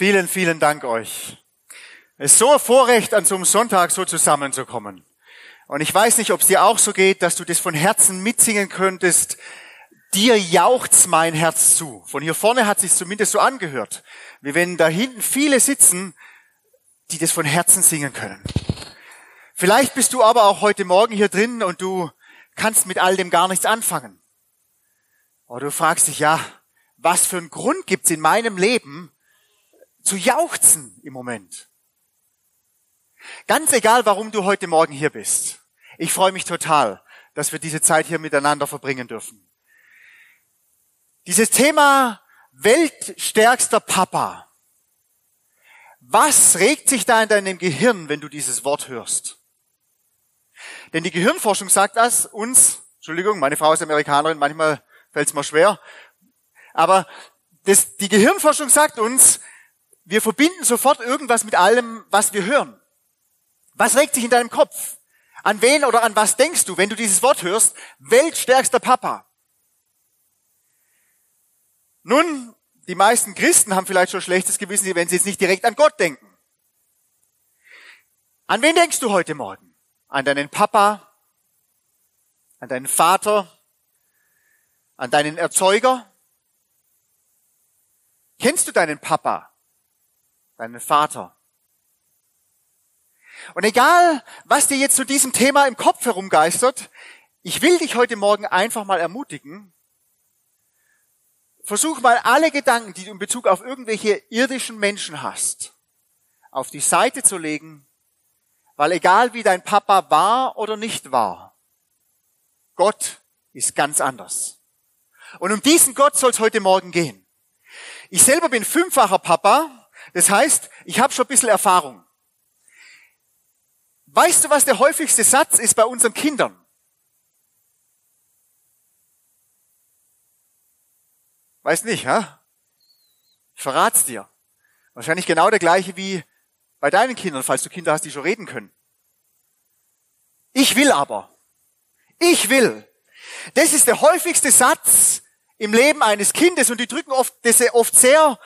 Vielen, vielen Dank euch. Es ist so ein Vorrecht, an so einem Sonntag so zusammenzukommen. Und ich weiß nicht, ob es dir auch so geht, dass du das von Herzen mitsingen könntest. Dir jaucht's mein Herz zu. Von hier vorne hat sich zumindest so angehört, wie wenn da hinten viele sitzen, die das von Herzen singen können. Vielleicht bist du aber auch heute Morgen hier drin und du kannst mit all dem gar nichts anfangen. Oder du fragst dich, ja, was für einen Grund gibt's in meinem Leben zu jauchzen im Moment? Ganz egal, warum du heute Morgen hier bist. Ich freue mich total, dass wir diese Zeit hier miteinander verbringen dürfen. Dieses Thema weltstärkster Papa. Was regt sich da in deinem Gehirn, wenn du dieses Wort hörst? Denn die Gehirnforschung sagt das uns, Entschuldigung, meine Frau ist Amerikanerin, manchmal fällt es mir schwer, aber das, die Gehirnforschung sagt uns, wir verbinden sofort irgendwas mit allem, was wir hören. Was regt sich in deinem Kopf? An wen oder an was denkst du, wenn du dieses Wort hörst? Weltstärkster Papa. Nun, die meisten Christen haben vielleicht schon schlechtes Gewissen, wenn sie jetzt nicht direkt an Gott denken. An wen denkst du heute Morgen? An deinen Papa? An deinen Vater? An deinen Erzeuger? Kennst du deinen Papa? Deinen Vater? Und egal, was dir jetzt zu diesem Thema im Kopf herumgeistert, ich will dich heute Morgen einfach mal ermutigen, versuch mal alle Gedanken, die du in Bezug auf irgendwelche irdischen Menschen hast, auf die Seite zu legen, weil egal wie dein Papa war oder nicht war, Gott ist ganz anders. Und um diesen Gott soll es heute Morgen gehen. Ich selber bin fünffacher Papa, das heißt, ich habe schon ein bisschen Erfahrung. Weißt du, was der häufigste Satz ist bei unseren Kindern? Weiß nicht, ha? Ich verrat's dir. Wahrscheinlich genau der gleiche wie bei deinen Kindern, falls du Kinder hast, die schon reden können. Ich will aber. Ich will. Das ist der häufigste Satz im Leben eines Kindes und die drücken oft, das oft sehr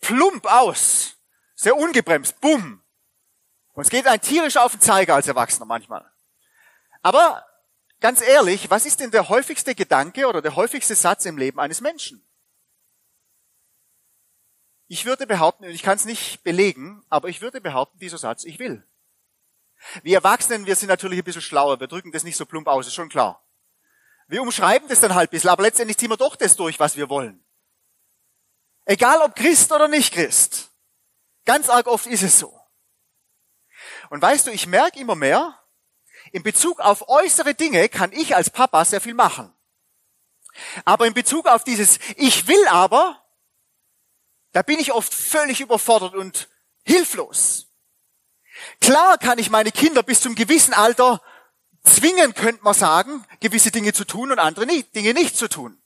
plump aus. Sehr ungebremst. Bumm. Und es geht ein tierisch auf den Zeiger als Erwachsener manchmal. Aber ganz ehrlich, was ist denn der häufigste Gedanke oder der häufigste Satz im Leben eines Menschen? Ich würde behaupten, und ich kann es nicht belegen, aber ich würde behaupten, dieser Satz, ich will. Wir Erwachsenen, wir sind natürlich ein bisschen schlauer, wir drücken das nicht so plump aus, ist schon klar. Wir umschreiben das dann halt ein bisschen, aber letztendlich ziehen wir doch das durch, was wir wollen. Egal ob Christ oder nicht Christ. Ganz arg oft ist es so. Und weißt du, ich merke immer mehr, in Bezug auf äußere Dinge kann ich als Papa sehr viel machen. Aber in Bezug auf dieses Ich will aber, da bin ich oft völlig überfordert und hilflos. Klar kann ich meine Kinder bis zum gewissen Alter zwingen, könnte man sagen, gewisse Dinge zu tun und andere nicht, Dinge nicht zu tun.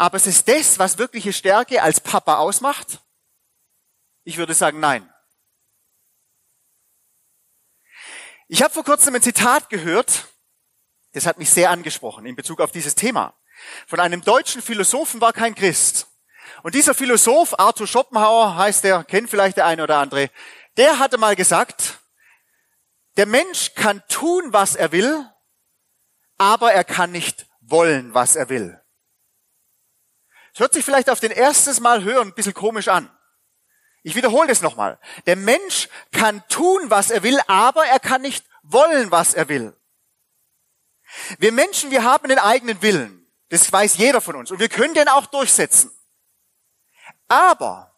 Aber es ist das, was wirkliche Stärke als Papa ausmacht? Ich würde sagen, nein. Ich habe vor kurzem ein Zitat gehört, das hat mich sehr angesprochen in Bezug auf dieses Thema. Von einem deutschen Philosophen war kein Christ. Und dieser Philosoph, Arthur Schopenhauer heißt der, kennt vielleicht der eine oder andere, der hatte mal gesagt, der Mensch kann tun, was er will, aber er kann nicht wollen, was er will. Es hört sich vielleicht auf den erstes Mal hören ein bisschen komisch an. Ich wiederhole das nochmal. Der Mensch kann tun, was er will, aber er kann nicht wollen, was er will. Wir Menschen, wir haben den eigenen Willen. Das weiß jeder von uns. Und wir können den auch durchsetzen. Aber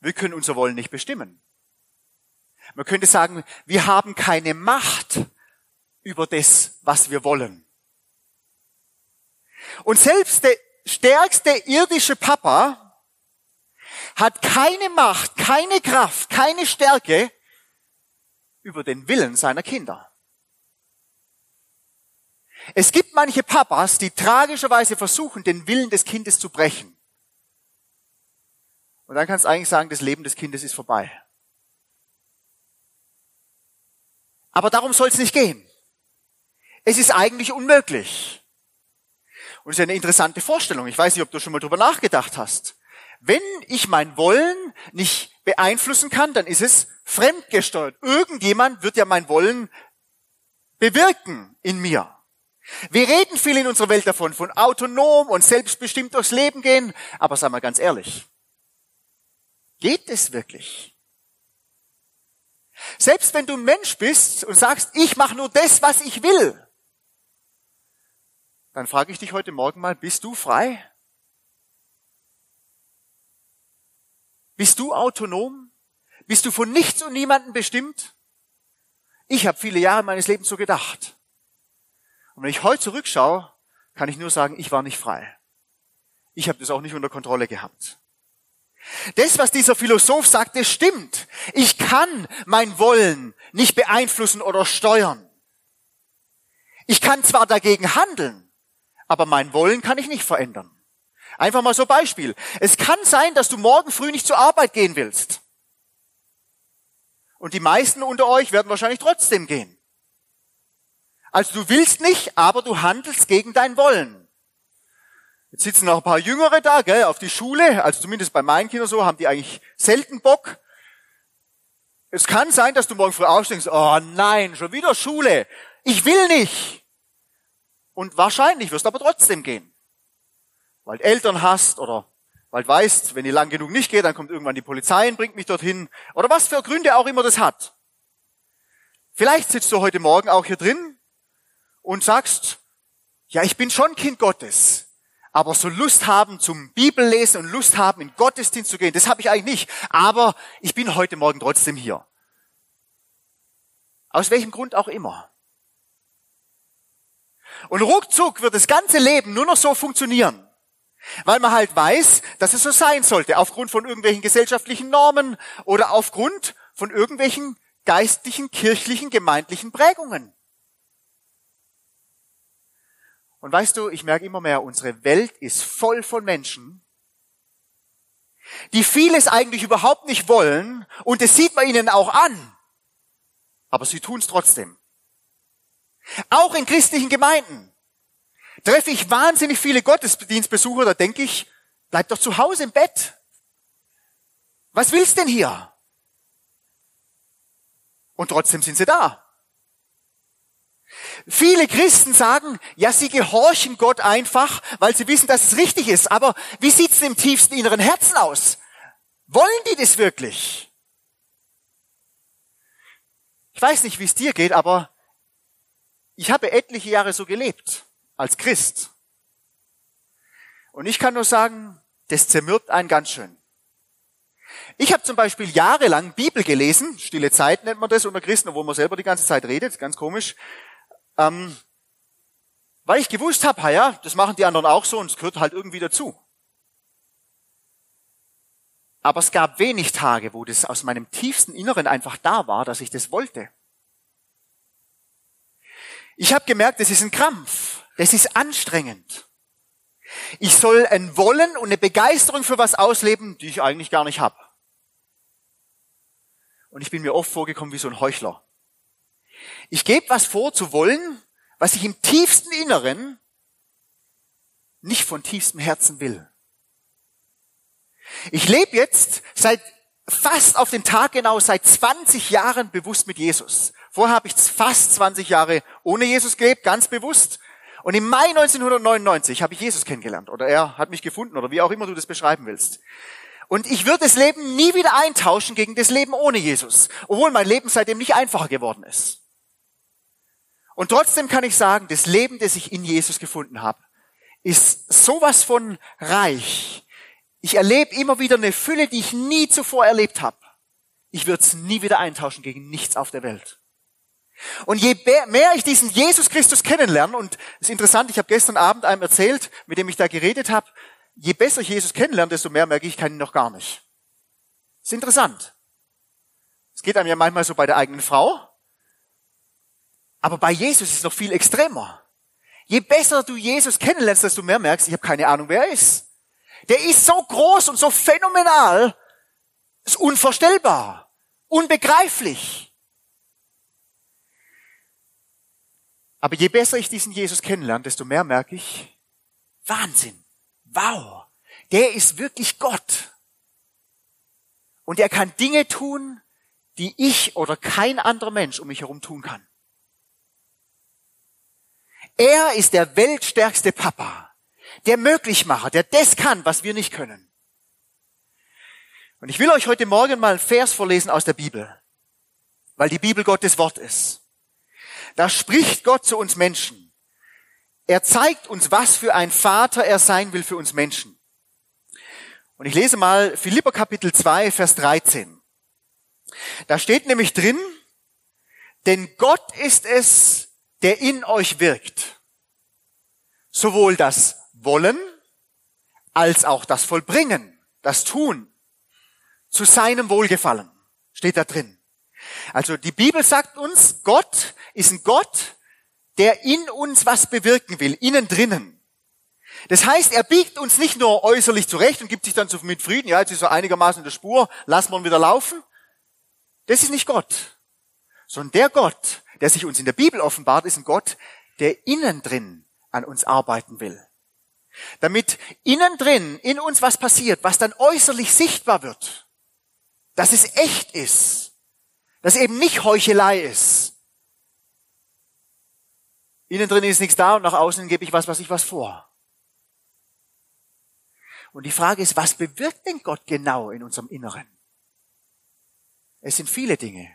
wir können unser Wollen nicht bestimmen. Man könnte sagen, wir haben keine Macht über das, was wir wollen. Und selbst der stärkste irdische Papa hat keine Macht, keine Kraft, keine Stärke über den Willen seiner Kinder. Es gibt manche Papas, die tragischerweise versuchen, den Willen des Kindes zu brechen. Und dann kannst du eigentlich sagen, das Leben des Kindes ist vorbei. Aber darum soll es nicht gehen. Es ist eigentlich unmöglich. Und es ist eine interessante Vorstellung. Ich weiß nicht, ob du schon mal drüber nachgedacht hast. Wenn ich mein Wollen nicht beeinflussen kann, dann ist es fremdgesteuert. Irgendjemand wird ja mein Wollen bewirken in mir. Wir reden viel in unserer Welt davon, von autonom und selbstbestimmt durchs Leben gehen, aber sagen wir ganz ehrlich, geht es wirklich? Selbst wenn du ein Mensch bist und sagst, ich mache nur das, was ich will, dann frage ich dich heute Morgen mal, bist du frei? Bist du autonom? Bist du von nichts und niemanden bestimmt? Ich habe viele Jahre meines Lebens so gedacht. Und wenn ich heute zurückschaue, kann ich nur sagen, ich war nicht frei. Ich habe das auch nicht unter Kontrolle gehabt. Das, was dieser Philosoph sagt, das stimmt. Ich kann mein Wollen nicht beeinflussen oder steuern. Ich kann zwar dagegen handeln, aber mein Wollen kann ich nicht verändern. Einfach mal so Beispiel. Es kann sein, dass du morgen früh nicht zur Arbeit gehen willst. Und die meisten unter euch werden wahrscheinlich trotzdem gehen. Also du willst nicht, aber du handelst gegen dein Wollen. Jetzt sitzen noch ein paar Jüngere da, gell, auf die Schule. Also zumindest bei meinen Kindern so, haben die eigentlich selten Bock. Es kann sein, dass du morgen früh aufstehst, oh nein, schon wieder Schule. Ich will nicht. Und wahrscheinlich wirst du aber trotzdem gehen weil Eltern hast oder weil du weißt, wenn ich lang genug nicht gehe, dann kommt irgendwann die Polizei und bringt mich dorthin oder was für Gründe auch immer das hat. Vielleicht sitzt du heute Morgen auch hier drin und sagst, ja, ich bin schon Kind Gottes, aber so Lust haben zum Bibellesen und Lust haben, in Gottesdienst zu gehen, das habe ich eigentlich nicht. Aber ich bin heute Morgen trotzdem hier. Aus welchem Grund auch immer. Und ruckzuck wird das ganze Leben nur noch so funktionieren. Weil man halt weiß, dass es so sein sollte, aufgrund von irgendwelchen gesellschaftlichen Normen oder aufgrund von irgendwelchen geistlichen, kirchlichen, gemeindlichen Prägungen. Und weißt du, ich merke immer mehr, unsere Welt ist voll von Menschen, die vieles eigentlich überhaupt nicht wollen und das sieht man ihnen auch an, aber sie tun es trotzdem. Auch in christlichen Gemeinden treffe ich wahnsinnig viele Gottesdienstbesucher, da denke ich, bleib doch zu Hause im Bett. Was willst denn hier? Und trotzdem sind sie da. Viele Christen sagen, ja, sie gehorchen Gott einfach, weil sie wissen, dass es richtig ist. Aber wie sieht's im tiefsten inneren Herzen aus? Wollen die das wirklich? Ich weiß nicht, wie es dir geht, aber ich habe etliche Jahre so gelebt als Christ. Und ich kann nur sagen, das zermürbt einen ganz schön. Ich habe zum Beispiel jahrelang Bibel gelesen, stille Zeit nennt man das unter Christen, obwohl man selber die ganze Zeit redet, ganz komisch, ähm, weil ich gewusst habe, ja, das machen die anderen auch so und es gehört halt irgendwie dazu. Aber es gab wenig Tage, wo das aus meinem tiefsten Inneren einfach da war, dass ich das wollte. Ich habe gemerkt, das ist ein Krampf. Das ist anstrengend. Ich soll ein Wollen und eine Begeisterung für was ausleben, die ich eigentlich gar nicht habe. Und ich bin mir oft vorgekommen wie so ein Heuchler. Ich gebe was vor zu wollen, was ich im tiefsten Inneren nicht von tiefstem Herzen will. Ich lebe jetzt seit fast auf den Tag genau seit 20 Jahren bewusst mit Jesus. Vorher habe ich fast 20 Jahre ohne Jesus gelebt, ganz bewusst. Und im Mai 1999 habe ich Jesus kennengelernt oder er hat mich gefunden oder wie auch immer du das beschreiben willst. Und ich würde das Leben nie wieder eintauschen gegen das Leben ohne Jesus, obwohl mein Leben seitdem nicht einfacher geworden ist. Und trotzdem kann ich sagen, das Leben, das ich in Jesus gefunden habe, ist sowas von reich. Ich erlebe immer wieder eine Fülle, die ich nie zuvor erlebt habe. Ich würde es nie wieder eintauschen gegen nichts auf der Welt. Und je mehr ich diesen Jesus Christus kennenlerne, und es ist interessant, ich habe gestern Abend einem erzählt, mit dem ich da geredet habe, je besser ich Jesus kennenlerne, desto mehr merke ich, ich kann ihn noch gar nicht. Das ist interessant. Es geht einem ja manchmal so bei der eigenen Frau, aber bei Jesus ist es noch viel extremer. Je besser du Jesus kennenlernst, desto mehr merkst, ich habe keine Ahnung, wer er ist. Der ist so groß und so phänomenal, ist unvorstellbar, unbegreiflich. Aber je besser ich diesen Jesus kennenlerne, desto mehr merke ich, Wahnsinn, wow, der ist wirklich Gott. Und er kann Dinge tun, die ich oder kein anderer Mensch um mich herum tun kann. Er ist der weltstärkste Papa, der Möglichmacher, der das kann, was wir nicht können. Und ich will euch heute Morgen mal einen Vers vorlesen aus der Bibel, weil die Bibel Gottes Wort ist. Da spricht Gott zu uns Menschen. Er zeigt uns, was für ein Vater er sein will für uns Menschen. Und ich lese mal Philipper Kapitel 2, Vers 13. Da steht nämlich drin, denn Gott ist es, der in euch wirkt. Sowohl das Wollen als auch das Vollbringen, das Tun zu seinem Wohlgefallen, steht da drin. Also die Bibel sagt uns, Gott ist ein Gott, der in uns was bewirken will, innen drinnen. Das heißt, er biegt uns nicht nur äußerlich zurecht und gibt sich dann so mit Frieden, ja, jetzt ist er einigermaßen in der Spur, lassen wir ihn wieder laufen. Das ist nicht Gott. Sondern der Gott, der sich uns in der Bibel offenbart, ist ein Gott, der innen drin an uns arbeiten will. Damit innen drin in uns was passiert, was dann äußerlich sichtbar wird. Dass es echt ist. Dass eben nicht Heuchelei ist. Innen drin ist nichts da und nach außen gebe ich was, was ich was vor. Und die Frage ist, was bewirkt denn Gott genau in unserem Inneren? Es sind viele Dinge.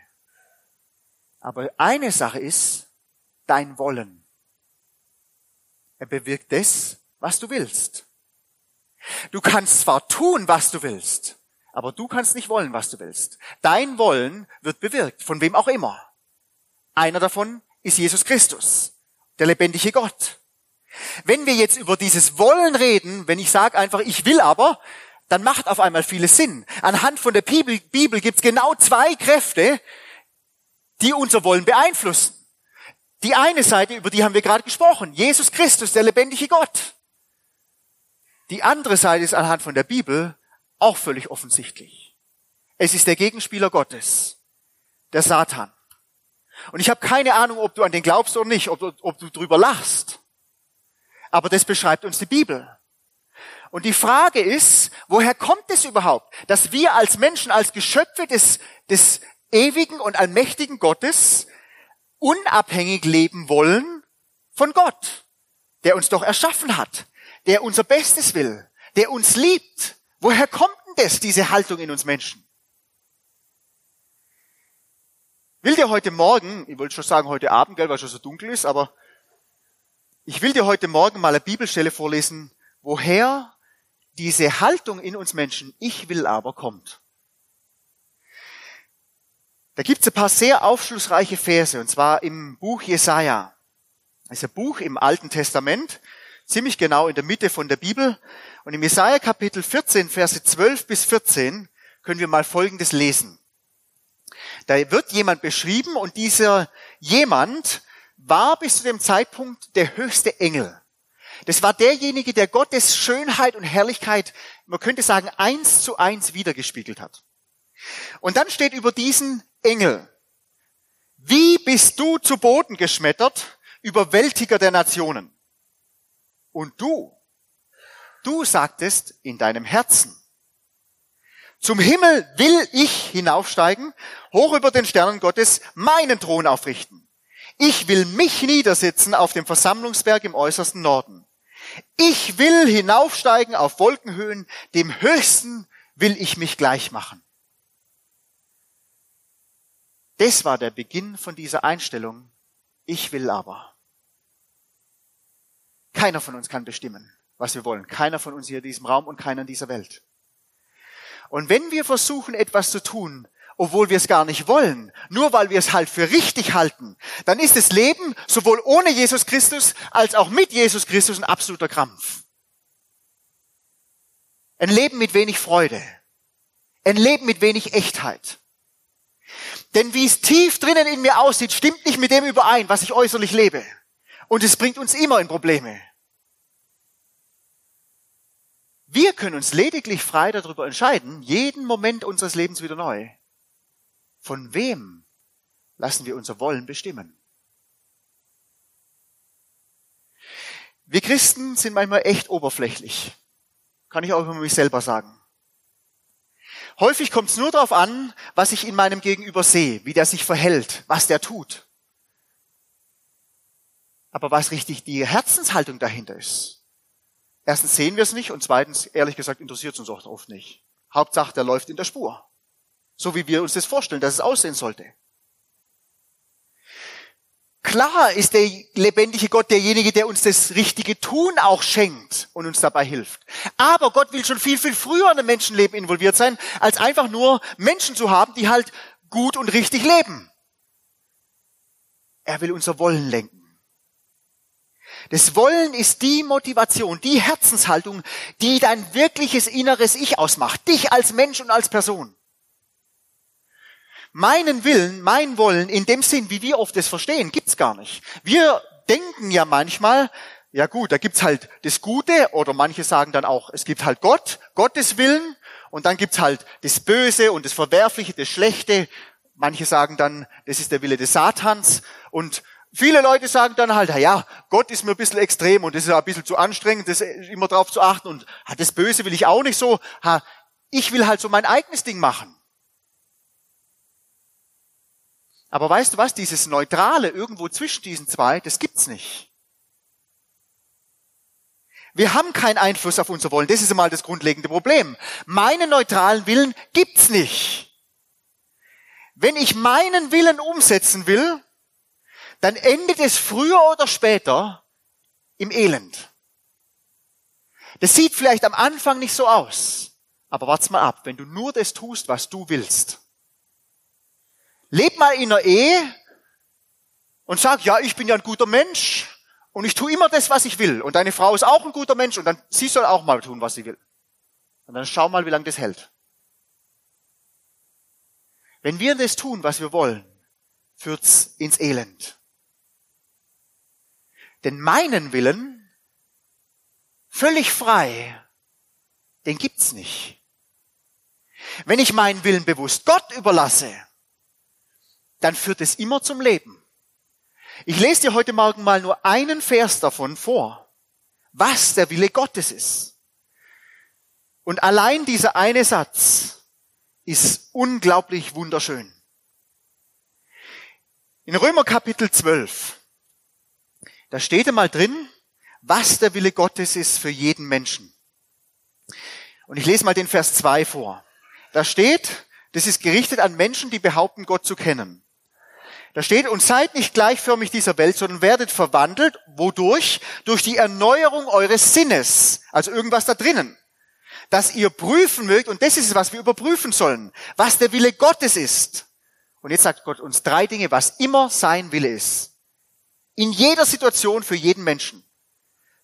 Aber eine Sache ist dein Wollen. Er bewirkt das, was du willst. Du kannst zwar tun, was du willst, aber du kannst nicht wollen, was du willst. Dein Wollen wird bewirkt, von wem auch immer. Einer davon ist Jesus Christus, der lebendige Gott. Wenn wir jetzt über dieses Wollen reden, wenn ich sage einfach, ich will aber, dann macht auf einmal vieles Sinn. Anhand von der Bibel, Bibel gibt es genau zwei Kräfte, die unser Wollen beeinflussen. Die eine Seite, über die haben wir gerade gesprochen, Jesus Christus, der lebendige Gott. Die andere Seite ist anhand von der Bibel auch völlig offensichtlich. Es ist der Gegenspieler Gottes, der Satan. Und ich habe keine Ahnung, ob du an den glaubst oder nicht, ob, ob du drüber lachst. Aber das beschreibt uns die Bibel. Und die Frage ist, woher kommt es überhaupt, dass wir als Menschen, als Geschöpfe des, des ewigen und allmächtigen Gottes unabhängig leben wollen von Gott, der uns doch erschaffen hat, der unser Bestes will, der uns liebt. Woher kommt denn das, diese Haltung in uns Menschen? Will dir heute Morgen, ich wollte schon sagen heute Abend, gell, weil es schon so dunkel ist, aber ich will dir heute Morgen mal eine Bibelstelle vorlesen, woher diese Haltung in uns Menschen, ich will aber, kommt. Da gibt es ein paar sehr aufschlussreiche Verse, und zwar im Buch Jesaja. Das ist ein Buch im Alten Testament, ziemlich genau in der Mitte von der Bibel. Und im Jesaja Kapitel 14, Verse 12 bis 14 können wir mal Folgendes lesen. Da wird jemand beschrieben und dieser jemand war bis zu dem Zeitpunkt der höchste Engel. Das war derjenige, der Gottes Schönheit und Herrlichkeit, man könnte sagen, eins zu eins wiedergespiegelt hat. Und dann steht über diesen Engel, wie bist du zu Boden geschmettert, Überwältiger der Nationen? Und du, du sagtest in deinem Herzen, zum Himmel will ich hinaufsteigen, hoch über den Sternen Gottes meinen Thron aufrichten. Ich will mich niedersetzen auf dem Versammlungsberg im äußersten Norden. Ich will hinaufsteigen auf Wolkenhöhen, dem Höchsten will ich mich gleich machen. Das war der Beginn von dieser Einstellung. Ich will aber. Keiner von uns kann bestimmen, was wir wollen. Keiner von uns hier in diesem Raum und keiner in dieser Welt. Und wenn wir versuchen, etwas zu tun, obwohl wir es gar nicht wollen, nur weil wir es halt für richtig halten, dann ist das Leben sowohl ohne Jesus Christus als auch mit Jesus Christus ein absoluter Krampf. Ein Leben mit wenig Freude. Ein Leben mit wenig Echtheit. Denn wie es tief drinnen in mir aussieht, stimmt nicht mit dem überein, was ich äußerlich lebe. Und es bringt uns immer in Probleme. Wir können uns lediglich frei darüber entscheiden, jeden Moment unseres Lebens wieder neu, von wem lassen wir unser Wollen bestimmen? Wir Christen sind manchmal echt oberflächlich. Kann ich auch über mich selber sagen. Häufig kommt es nur darauf an, was ich in meinem Gegenüber sehe, wie der sich verhält, was der tut. Aber was richtig die Herzenshaltung dahinter ist. Erstens sehen wir es nicht und zweitens, ehrlich gesagt, interessiert es uns auch oft nicht. Hauptsache, der läuft in der Spur. So wie wir uns das vorstellen, dass es aussehen sollte. Klar ist der lebendige Gott derjenige, der uns das richtige Tun auch schenkt und uns dabei hilft. Aber Gott will schon viel, viel früher in dem Menschenleben involviert sein, als einfach nur Menschen zu haben, die halt gut und richtig leben. Er will unser Wollen lenken. Das Wollen ist die Motivation, die Herzenshaltung, die dein wirkliches inneres Ich ausmacht. Dich als Mensch und als Person meinen Willen, mein Wollen in dem Sinn, wie wir oft das verstehen, gibt's gar nicht. Wir denken ja manchmal, ja gut, da gibt's halt das Gute oder manche sagen dann auch, es gibt halt Gott, Gottes Willen und dann gibt's halt das Böse und das Verwerfliche, das Schlechte. Manche sagen dann, das ist der Wille des Satans und viele Leute sagen dann halt, ja, Gott ist mir ein bisschen extrem und das ist ein bisschen zu anstrengend, das immer drauf zu achten und das Böse will ich auch nicht so. Ich will halt so mein eigenes Ding machen. Aber weißt du was? Dieses Neutrale irgendwo zwischen diesen zwei, das gibt's nicht. Wir haben keinen Einfluss auf unser Wollen. Das ist einmal das grundlegende Problem. Meinen neutralen Willen gibt's nicht. Wenn ich meinen Willen umsetzen will, dann endet es früher oder später im Elend. Das sieht vielleicht am Anfang nicht so aus. Aber warte mal ab, wenn du nur das tust, was du willst, Leb mal in einer Ehe und sag, ja, ich bin ja ein guter Mensch und ich tue immer das, was ich will. Und deine Frau ist auch ein guter Mensch und dann sie soll auch mal tun, was sie will. Und dann schau mal, wie lange das hält. Wenn wir das tun, was wir wollen, führt's ins Elend. Denn meinen Willen, völlig frei, den gibt's nicht. Wenn ich meinen Willen bewusst Gott überlasse, dann führt es immer zum Leben. Ich lese dir heute Morgen mal nur einen Vers davon vor, was der Wille Gottes ist. Und allein dieser eine Satz ist unglaublich wunderschön. In Römer Kapitel 12, da steht einmal drin, was der Wille Gottes ist für jeden Menschen. Und ich lese mal den Vers 2 vor. Da steht, das ist gerichtet an Menschen, die behaupten, Gott zu kennen. Da steht, und seid nicht gleichförmig dieser Welt, sondern werdet verwandelt. Wodurch? Durch die Erneuerung eures Sinnes. Also irgendwas da drinnen. Dass ihr prüfen mögt, und das ist es, was wir überprüfen sollen, was der Wille Gottes ist. Und jetzt sagt Gott uns drei Dinge, was immer sein Wille ist. In jeder Situation für jeden Menschen.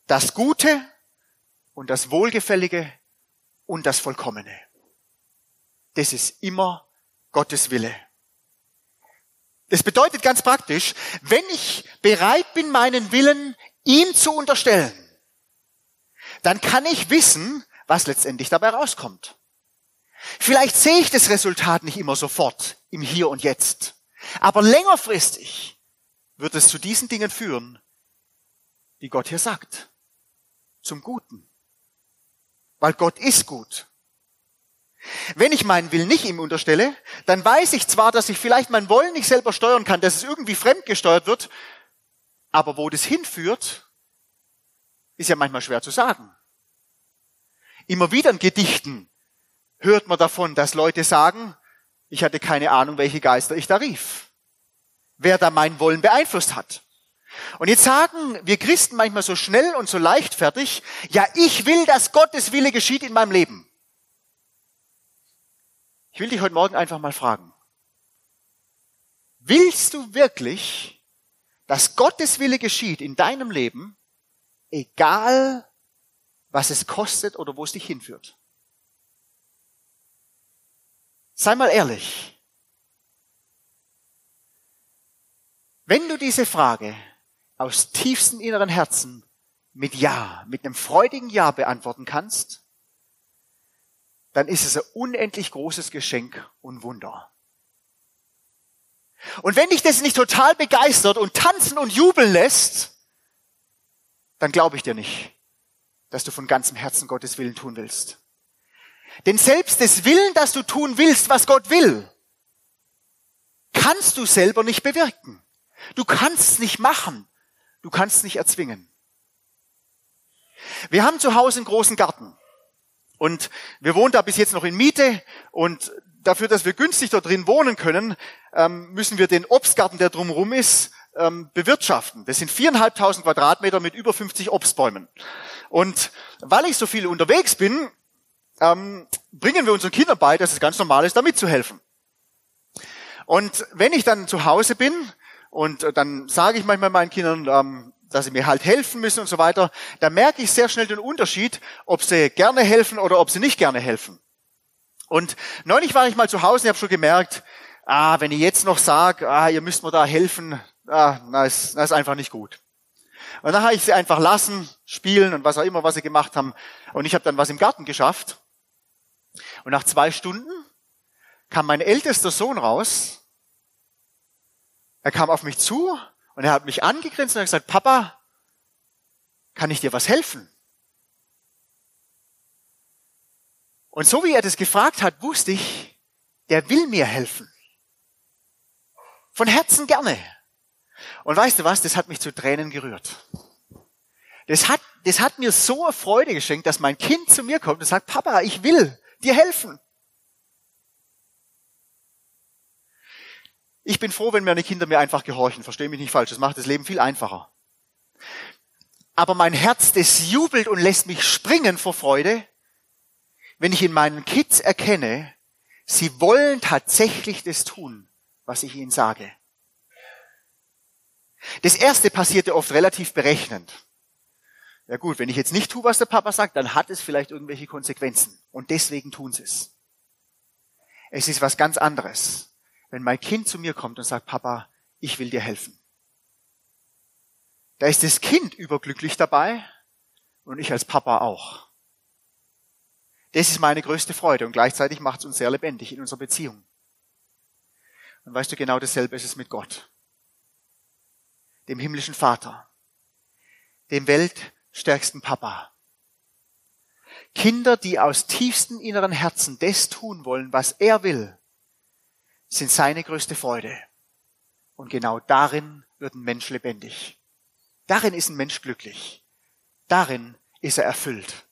Das Gute und das Wohlgefällige und das Vollkommene. Das ist immer Gottes Wille. Das bedeutet ganz praktisch, wenn ich bereit bin, meinen Willen ihm zu unterstellen, dann kann ich wissen, was letztendlich dabei rauskommt. Vielleicht sehe ich das Resultat nicht immer sofort im Hier und Jetzt, aber längerfristig wird es zu diesen Dingen führen, die Gott hier sagt. Zum Guten. Weil Gott ist gut. Wenn ich meinen Willen nicht ihm unterstelle, dann weiß ich zwar, dass ich vielleicht mein Wollen nicht selber steuern kann, dass es irgendwie fremdgesteuert wird, aber wo das hinführt, ist ja manchmal schwer zu sagen. Immer wieder in Gedichten hört man davon, dass Leute sagen, ich hatte keine Ahnung, welche Geister ich da rief. Wer da mein Wollen beeinflusst hat. Und jetzt sagen wir Christen manchmal so schnell und so leichtfertig, ja, ich will, dass Gottes Wille geschieht in meinem Leben. Ich will dich heute Morgen einfach mal fragen. Willst du wirklich, dass Gottes Wille geschieht in deinem Leben, egal was es kostet oder wo es dich hinführt? Sei mal ehrlich. Wenn du diese Frage aus tiefstem inneren Herzen mit Ja, mit einem freudigen Ja beantworten kannst, dann ist es ein unendlich großes Geschenk und Wunder. Und wenn dich das nicht total begeistert und tanzen und jubeln lässt, dann glaube ich dir nicht. dass du von ganzem Herzen Gottes Willen tun willst. Denn selbst des Willen, dass du tun willst, was Gott will, kannst du selber nicht bewirken. Du kannst es nicht machen. Du kannst nicht erzwingen. Wir haben zu Hause einen großen Garten. Und wir wohnen da bis jetzt noch in Miete. Und dafür, dass wir günstig dort drin wohnen können, ähm, müssen wir den Obstgarten, der drumherum ist, ähm, bewirtschaften. Das sind viereinhalbtausend Quadratmeter mit über 50 Obstbäumen. Und weil ich so viel unterwegs bin, ähm, bringen wir unseren Kindern bei, dass es ganz normal ist, da mitzuhelfen. Und wenn ich dann zu Hause bin und äh, dann sage ich manchmal meinen Kindern, ähm, dass sie mir halt helfen müssen und so weiter, da merke ich sehr schnell den Unterschied, ob sie gerne helfen oder ob sie nicht gerne helfen. Und neulich war ich mal zu Hause und habe schon gemerkt, ah, wenn ich jetzt noch sage, ah, ihr müsst mir da helfen, ah, das, ist, das ist einfach nicht gut. Und dann habe ich sie einfach lassen, spielen und was auch immer, was sie gemacht haben. Und ich habe dann was im Garten geschafft. Und nach zwei Stunden kam mein ältester Sohn raus. Er kam auf mich zu und er hat mich angegrinst und hat gesagt, Papa, kann ich dir was helfen? Und so wie er das gefragt hat, wusste ich, der will mir helfen. Von Herzen gerne. Und weißt du was, das hat mich zu Tränen gerührt. Das hat, das hat mir so Freude geschenkt, dass mein Kind zu mir kommt und sagt, Papa, ich will dir helfen. Ich bin froh, wenn meine Kinder mir einfach gehorchen. Verstehe mich nicht falsch. Das macht das Leben viel einfacher. Aber mein Herz, das jubelt und lässt mich springen vor Freude, wenn ich in meinen Kids erkenne, sie wollen tatsächlich das tun, was ich ihnen sage. Das erste passierte oft relativ berechnend. Ja gut, wenn ich jetzt nicht tue, was der Papa sagt, dann hat es vielleicht irgendwelche Konsequenzen. Und deswegen tun sie es. Es ist was ganz anderes, wenn mein Kind zu mir kommt und sagt, Papa, ich will dir helfen. Da ist das Kind überglücklich dabei und ich als Papa auch. Das ist meine größte Freude und gleichzeitig macht es uns sehr lebendig in unserer Beziehung. Und weißt du, genau dasselbe ist es mit Gott dem himmlischen Vater, dem weltstärksten Papa. Kinder, die aus tiefstem inneren Herzen das tun wollen, was er will, sind seine größte Freude. Und genau darin wird ein Mensch lebendig. Darin ist ein Mensch glücklich. Darin ist er erfüllt.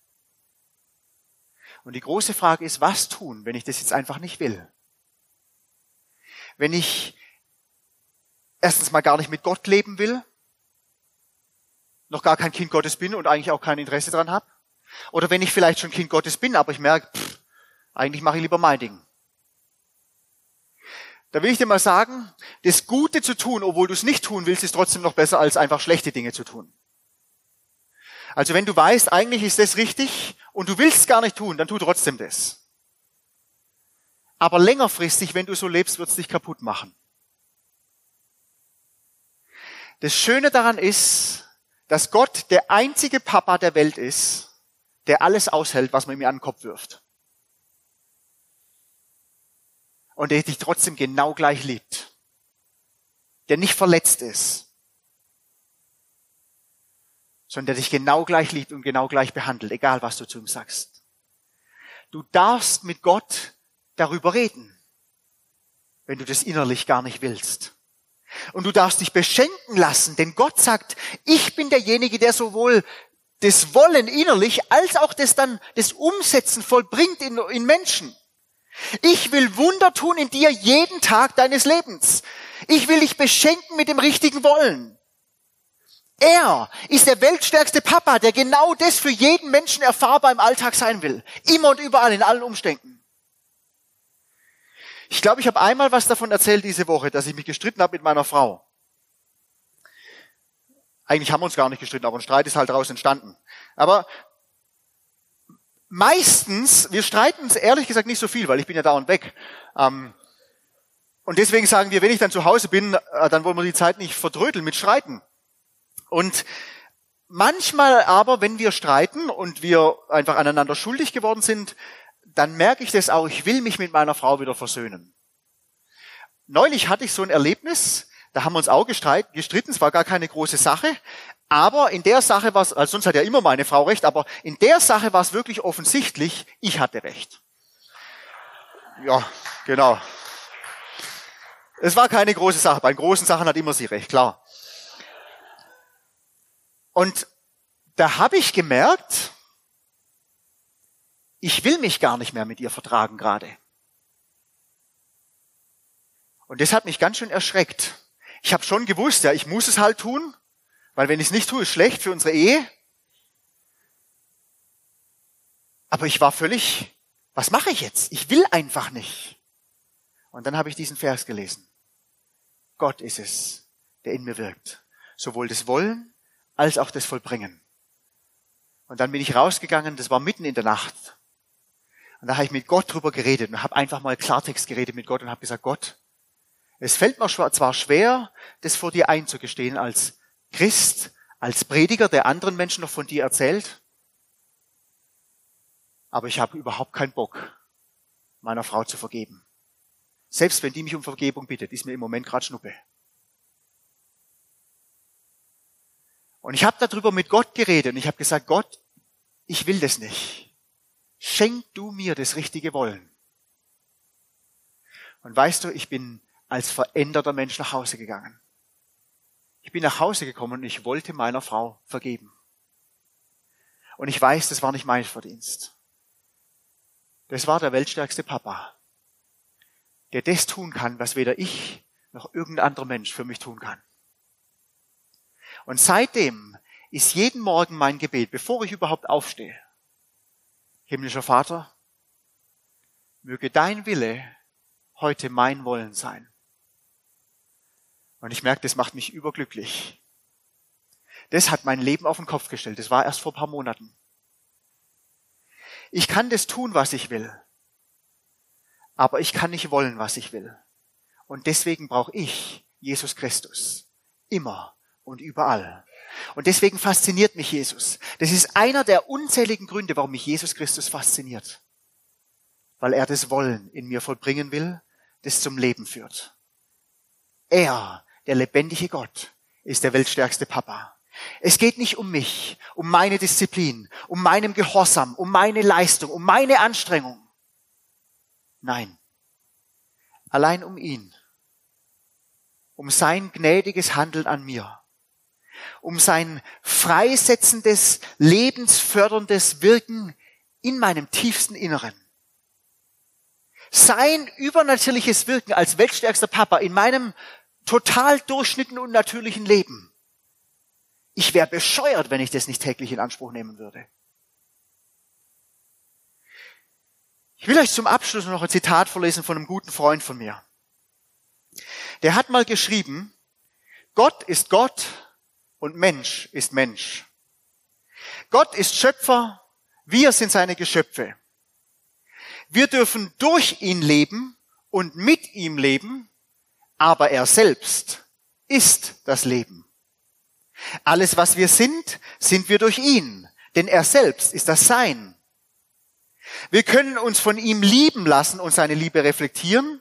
Und die große Frage ist, was tun, wenn ich das jetzt einfach nicht will? Wenn ich erstens mal gar nicht mit Gott leben will, noch gar kein Kind Gottes bin und eigentlich auch kein Interesse dran habe. Oder wenn ich vielleicht schon Kind Gottes bin, aber ich merke, pff, eigentlich mache ich lieber mein Ding. Da will ich dir mal sagen, das Gute zu tun, obwohl du es nicht tun willst, ist trotzdem noch besser, als einfach schlechte Dinge zu tun. Also wenn du weißt, eigentlich ist das richtig und du willst es gar nicht tun, dann tu trotzdem das. Aber längerfristig, wenn du so lebst, wird es dich kaputt machen. Das Schöne daran ist, dass Gott der einzige Papa der Welt ist, der alles aushält, was man ihm an den Kopf wirft. Und der dich trotzdem genau gleich liebt. Der nicht verletzt ist, sondern der dich genau gleich liebt und genau gleich behandelt, egal was du zu ihm sagst. Du darfst mit Gott darüber reden, wenn du das innerlich gar nicht willst. Und du darfst dich beschenken lassen, denn Gott sagt, ich bin derjenige, der sowohl das Wollen innerlich als auch das dann das Umsetzen vollbringt in, in Menschen. Ich will Wunder tun in dir jeden Tag deines Lebens. Ich will dich beschenken mit dem richtigen Wollen. Er ist der weltstärkste Papa, der genau das für jeden Menschen erfahrbar im Alltag sein will. Immer und überall, in allen Umständen. Ich glaube, ich habe einmal was davon erzählt diese Woche, dass ich mich gestritten habe mit meiner Frau. Eigentlich haben wir uns gar nicht gestritten, aber ein Streit ist halt daraus entstanden. Aber meistens, wir streiten uns ehrlich gesagt nicht so viel, weil ich bin ja da und weg. Ähm, und deswegen sagen wir, wenn ich dann zu Hause bin, äh, dann wollen wir die Zeit nicht verdrödeln mit Streiten. Und manchmal aber, wenn wir streiten und wir einfach aneinander schuldig geworden sind, dann merke ich das auch, ich will mich mit meiner Frau wieder versöhnen. Neulich hatte ich so ein Erlebnis, da haben wir uns auch gestritten, es war gar keine große Sache, Aber in der Sache war es, also sonst hat ja immer meine Frau recht, aber in der Sache war es wirklich offensichtlich, ich hatte recht. Ja, genau. Es war keine große Sache. Bei großen Sachen hat immer sie recht, klar. Und da habe ich gemerkt, ich will mich gar nicht mehr mit ihr vertragen gerade. Und das hat mich ganz schön erschreckt. Ich habe schon gewusst, ja, ich muss es halt tun, weil wenn ich es nicht tue, ist schlecht für unsere Ehe. Aber ich war völlig, was mache ich jetzt? Ich will einfach nicht. Und dann habe ich diesen Vers gelesen. Gott ist es, der in mir wirkt. Sowohl das Wollen als auch das Vollbringen. Und dann bin ich rausgegangen, das war mitten in der Nacht. Und da habe ich mit Gott drüber geredet und habe einfach mal Klartext geredet mit Gott und habe gesagt, Gott, es fällt mir zwar schwer, das vor dir einzugestehen als Christ, als Prediger, der anderen Menschen noch von dir erzählt, aber ich habe überhaupt keinen Bock, meiner Frau zu vergeben. Selbst wenn die mich um Vergebung bittet, ist mir im Moment gerade Schnuppe. Und ich habe darüber mit Gott geredet und ich habe gesagt, Gott, ich will das nicht. Schenk du mir das richtige Wollen. Und weißt du, ich bin als veränderter Mensch nach Hause gegangen. Ich bin nach Hause gekommen und ich wollte meiner Frau vergeben. Und ich weiß, das war nicht mein Verdienst. Das war der weltstärkste Papa, der das tun kann, was weder ich noch irgendein anderer Mensch für mich tun kann. Und seitdem ist jeden Morgen mein Gebet, bevor ich überhaupt aufstehe, himmlischer Vater, möge dein Wille heute mein Wollen sein. Und ich merke, das macht mich überglücklich. Das hat mein Leben auf den Kopf gestellt. Das war erst vor ein paar Monaten. Ich kann das tun, was ich will. Aber ich kann nicht wollen, was ich will. Und deswegen brauche ich Jesus Christus. Immer und überall. Und deswegen fasziniert mich Jesus. Das ist einer der unzähligen Gründe, warum mich Jesus Christus fasziniert. Weil er das Wollen in mir vollbringen will, das zum Leben führt. Er der lebendige Gott ist der weltstärkste Papa. Es geht nicht um mich, um meine Disziplin, um meinem Gehorsam, um meine Leistung, um meine Anstrengung. Nein, allein um ihn, um sein gnädiges Handeln an mir, um sein freisetzendes, lebensförderndes Wirken in meinem tiefsten Inneren. Sein übernatürliches Wirken als weltstärkster Papa in meinem total durchschnittlichen und natürlichen Leben. Ich wäre bescheuert, wenn ich das nicht täglich in Anspruch nehmen würde. Ich will euch zum Abschluss noch ein Zitat vorlesen von einem guten Freund von mir. Der hat mal geschrieben, Gott ist Gott und Mensch ist Mensch. Gott ist Schöpfer, wir sind seine Geschöpfe. Wir dürfen durch ihn leben und mit ihm leben aber er selbst ist das Leben. Alles, was wir sind, sind wir durch ihn, denn er selbst ist das Sein. Wir können uns von ihm lieben lassen und seine Liebe reflektieren,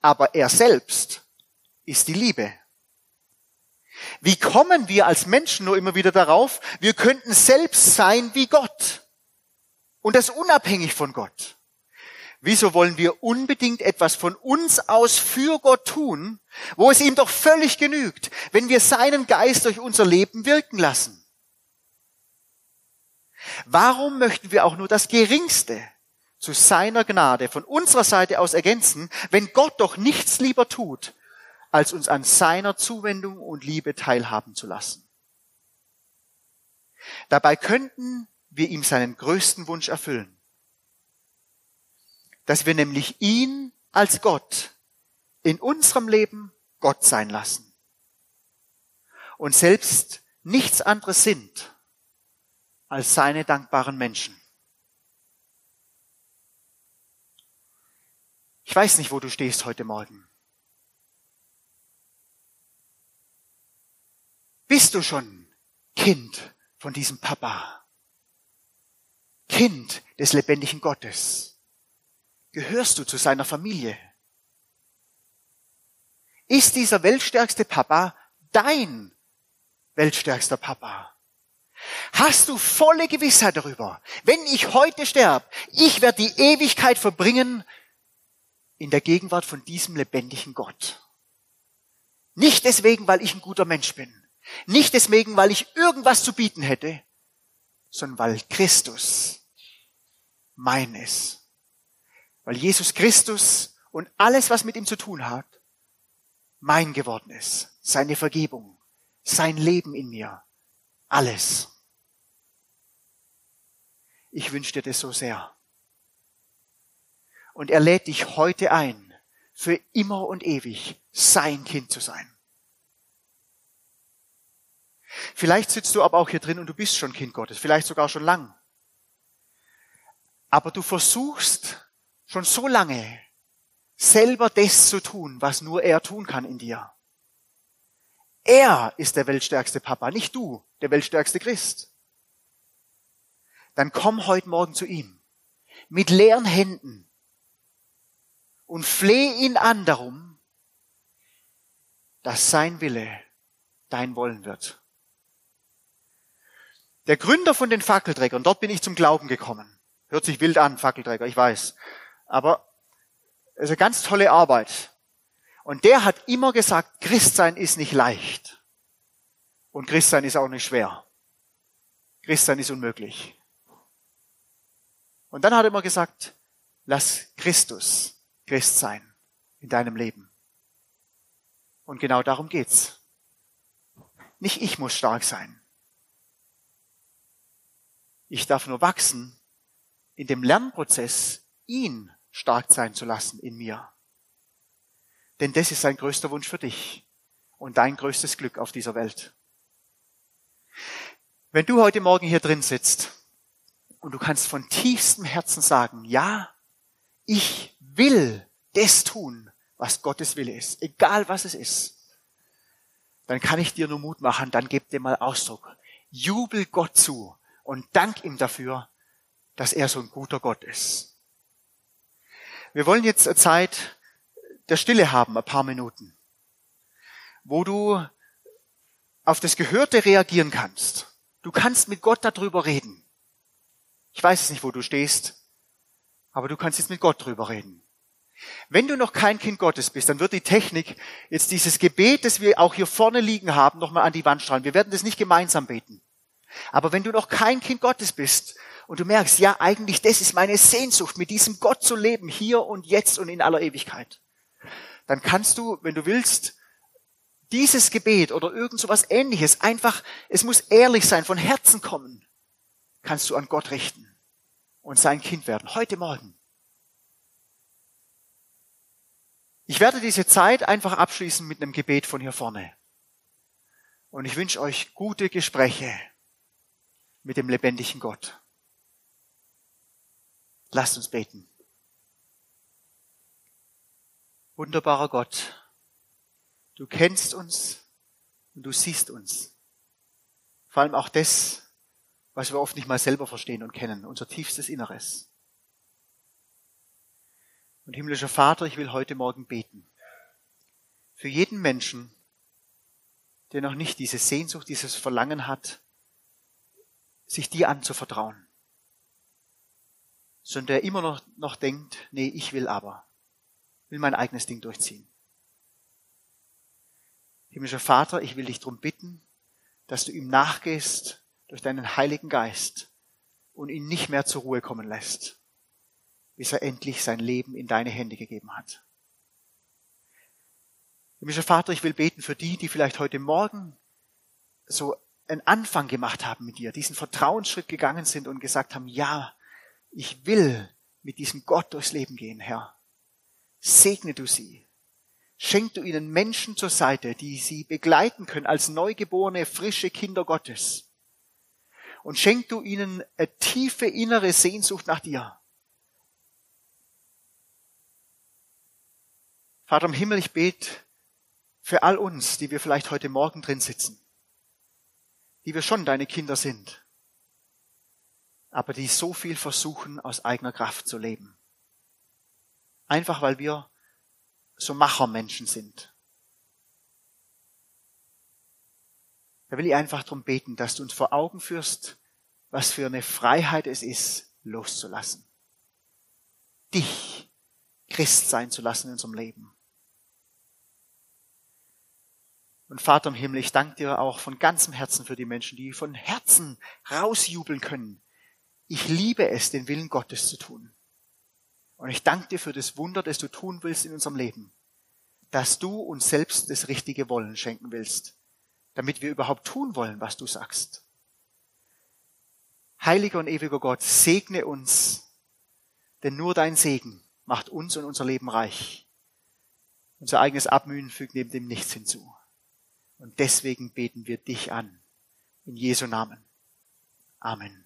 aber er selbst ist die Liebe. Wie kommen wir als Menschen nur immer wieder darauf, wir könnten selbst sein wie Gott und das unabhängig von Gott? Wieso wollen wir unbedingt etwas von uns aus für Gott tun, wo es ihm doch völlig genügt, wenn wir seinen Geist durch unser Leben wirken lassen? Warum möchten wir auch nur das Geringste zu seiner Gnade von unserer Seite aus ergänzen, wenn Gott doch nichts lieber tut, als uns an seiner Zuwendung und Liebe teilhaben zu lassen? Dabei könnten wir ihm seinen größten Wunsch erfüllen dass wir nämlich ihn als Gott in unserem Leben Gott sein lassen und selbst nichts anderes sind als seine dankbaren Menschen. Ich weiß nicht, wo du stehst heute Morgen. Bist du schon Kind von diesem Papa? Kind des lebendigen Gottes? Gehörst du zu seiner Familie? Ist dieser weltstärkste Papa dein weltstärkster Papa. Hast du volle Gewissheit darüber, wenn ich heute sterbe, ich werde die Ewigkeit verbringen in der Gegenwart von diesem lebendigen Gott. Nicht deswegen, weil ich ein guter Mensch bin. Nicht deswegen, weil ich irgendwas zu bieten hätte, sondern weil Christus mein ist. Weil Jesus Christus und alles, was mit ihm zu tun hat, mein geworden ist. Seine Vergebung, sein Leben in mir, alles. Ich wünsche dir das so sehr. Und er lädt dich heute ein, für immer und ewig sein Kind zu sein. Vielleicht sitzt du aber auch hier drin und du bist schon Kind Gottes, vielleicht sogar schon lang. Aber du versuchst schon so lange selber das zu tun, was nur er tun kann in dir. Er ist der weltstärkste Papa, nicht du, der weltstärkste Christ. Dann komm heute Morgen zu ihm mit leeren Händen und fleh ihn an darum, dass sein Wille dein Wollen wird. Der Gründer von den Fackelträgern, dort bin ich zum Glauben gekommen. Hört sich wild an, Fackelträger, ich weiß. Aber es ist eine ganz tolle Arbeit. Und der hat immer gesagt, Christsein ist nicht leicht. Und Christsein ist auch nicht schwer. Christsein ist unmöglich. Und dann hat er immer gesagt, lass Christus Christ sein in deinem Leben. Und genau darum geht's. Nicht ich muss stark sein. Ich darf nur wachsen in dem Lernprozess, ihn stark sein zu lassen in mir. Denn das ist sein größter Wunsch für dich und dein größtes Glück auf dieser Welt. Wenn du heute Morgen hier drin sitzt und du kannst von tiefstem Herzen sagen, ja, ich will das tun, was Gottes Wille ist, egal was es ist, dann kann ich dir nur Mut machen, dann gib dir mal Ausdruck. Jubel Gott zu und dank ihm dafür, dass er so ein guter Gott ist. Wir wollen jetzt Zeit der Stille haben, ein paar Minuten, wo du auf das Gehörte reagieren kannst. Du kannst mit Gott darüber reden. Ich weiß es nicht, wo du stehst, aber du kannst jetzt mit Gott darüber reden. Wenn du noch kein Kind Gottes bist, dann wird die Technik jetzt dieses Gebet, das wir auch hier vorne liegen haben, nochmal an die Wand strahlen. Wir werden das nicht gemeinsam beten. Aber wenn du noch kein Kind Gottes bist und du merkst, ja, eigentlich das ist meine Sehnsucht, mit diesem Gott zu leben, hier und jetzt und in aller Ewigkeit. Dann kannst du, wenn du willst, dieses Gebet oder irgend so was ähnliches einfach, es muss ehrlich sein, von Herzen kommen, kannst du an Gott richten und sein Kind werden. Heute Morgen. Ich werde diese Zeit einfach abschließen mit einem Gebet von hier vorne. Und ich wünsche euch gute Gespräche mit dem lebendigen Gott. Lasst uns beten. Wunderbarer Gott, du kennst uns und du siehst uns. Vor allem auch das, was wir oft nicht mal selber verstehen und kennen, unser tiefstes Inneres. Und himmlischer Vater, ich will heute Morgen beten. Für jeden Menschen, der noch nicht diese Sehnsucht, dieses Verlangen hat, sich dir anzuvertrauen sondern der immer noch, noch denkt, nee, ich will aber, will mein eigenes Ding durchziehen. Himmlischer Vater, ich will dich darum bitten, dass du ihm nachgehst durch deinen Heiligen Geist und ihn nicht mehr zur Ruhe kommen lässt, bis er endlich sein Leben in deine Hände gegeben hat. Himmlischer Vater, ich will beten für die, die vielleicht heute Morgen so einen Anfang gemacht haben mit dir, diesen Vertrauensschritt gegangen sind und gesagt haben, ja, ich will mit diesem Gott durchs Leben gehen, Herr. Segne du sie. Schenk du ihnen Menschen zur Seite, die sie begleiten können als neugeborene, frische Kinder Gottes. Und schenk du ihnen eine tiefe innere Sehnsucht nach dir. Vater im Himmel, ich bete für all uns, die wir vielleicht heute Morgen drin sitzen, die wir schon deine Kinder sind aber die so viel versuchen, aus eigener Kraft zu leben. Einfach weil wir so Machermenschen sind. Da will ich einfach darum beten, dass du uns vor Augen führst, was für eine Freiheit es ist, loszulassen. Dich Christ sein zu lassen in unserem Leben. Und Vater im Himmel, ich danke dir auch von ganzem Herzen für die Menschen, die von Herzen rausjubeln können. Ich liebe es, den Willen Gottes zu tun. Und ich danke dir für das Wunder, das du tun willst in unserem Leben, dass du uns selbst das richtige Wollen schenken willst, damit wir überhaupt tun wollen, was du sagst. Heiliger und ewiger Gott, segne uns, denn nur dein Segen macht uns und unser Leben reich. Unser eigenes Abmühen fügt neben dem nichts hinzu. Und deswegen beten wir dich an. In Jesu Namen. Amen.